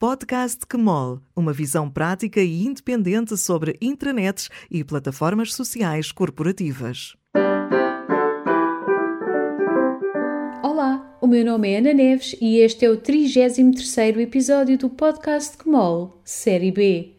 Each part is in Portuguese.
Podcast Kmol, uma visão prática e independente sobre intranets e plataformas sociais corporativas. Olá, o meu nome é Ana Neves e este é o 33º episódio do Podcast Kmol, Série B.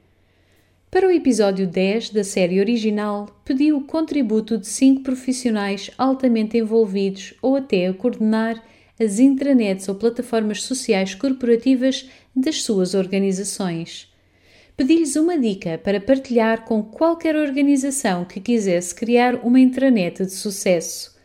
Para o episódio 10 da série original, pedi o contributo de cinco profissionais altamente envolvidos ou até a coordenar as intranets ou plataformas sociais corporativas das suas organizações. Pedi-lhes uma dica para partilhar com qualquer organização que quisesse criar uma intranet de sucesso.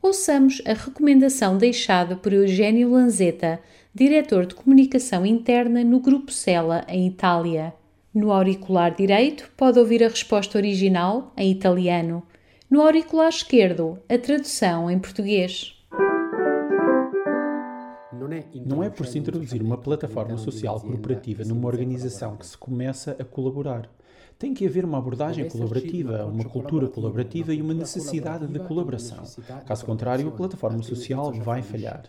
Ouçamos a recomendação deixada por Eugênio Lanzetta, diretor de comunicação interna no Grupo Sela, em Itália. No auricular direito, pode ouvir a resposta original, em italiano. No auricular esquerdo, a tradução em português. Não é por se introduzir uma plataforma social corporativa numa organização que se começa a colaborar. Tem que haver uma abordagem colaborativa, uma cultura colaborativa e uma necessidade de colaboração. Caso contrário, a plataforma social vai falhar.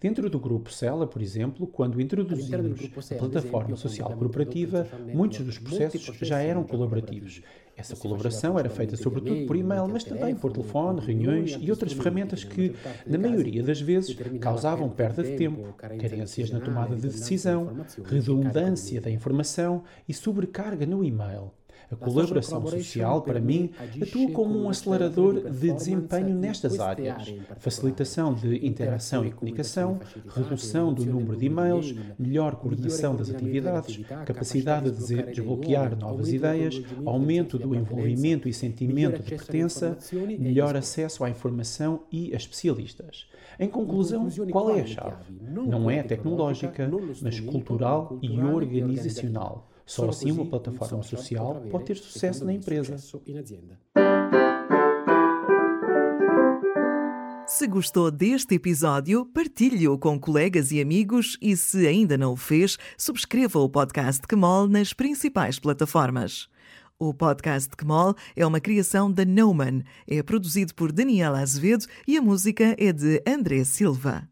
Dentro do grupo Cela, por exemplo, quando introduzimos a plataforma social corporativa, muitos dos processos já eram colaborativos. Essa colaboração era feita sobretudo por e-mail, mas também por telefone, reuniões e outras ferramentas que, na maioria das vezes, causavam perda de tempo, carências na tomada de decisão, redundância da informação e sobrecarga no e-mail. A colaboração social, para mim, atua como um acelerador de desempenho nestas áreas: facilitação de interação e comunicação, redução do número de e-mails, melhor coordenação das atividades, capacidade de desbloquear novas ideias, aumento do envolvimento e sentimento de pertença, melhor acesso à informação e a especialistas. Em conclusão, qual é a chave? Não é tecnológica, mas cultural e organizacional. Só assim uma plataforma social pode ter sucesso na empresa. Se gostou deste episódio, partilhe-o com colegas e amigos e, se ainda não o fez, subscreva o podcast Kmol nas principais plataformas. O podcast Kmol é uma criação da Neumann, é produzido por Daniela Azevedo e a música é de André Silva.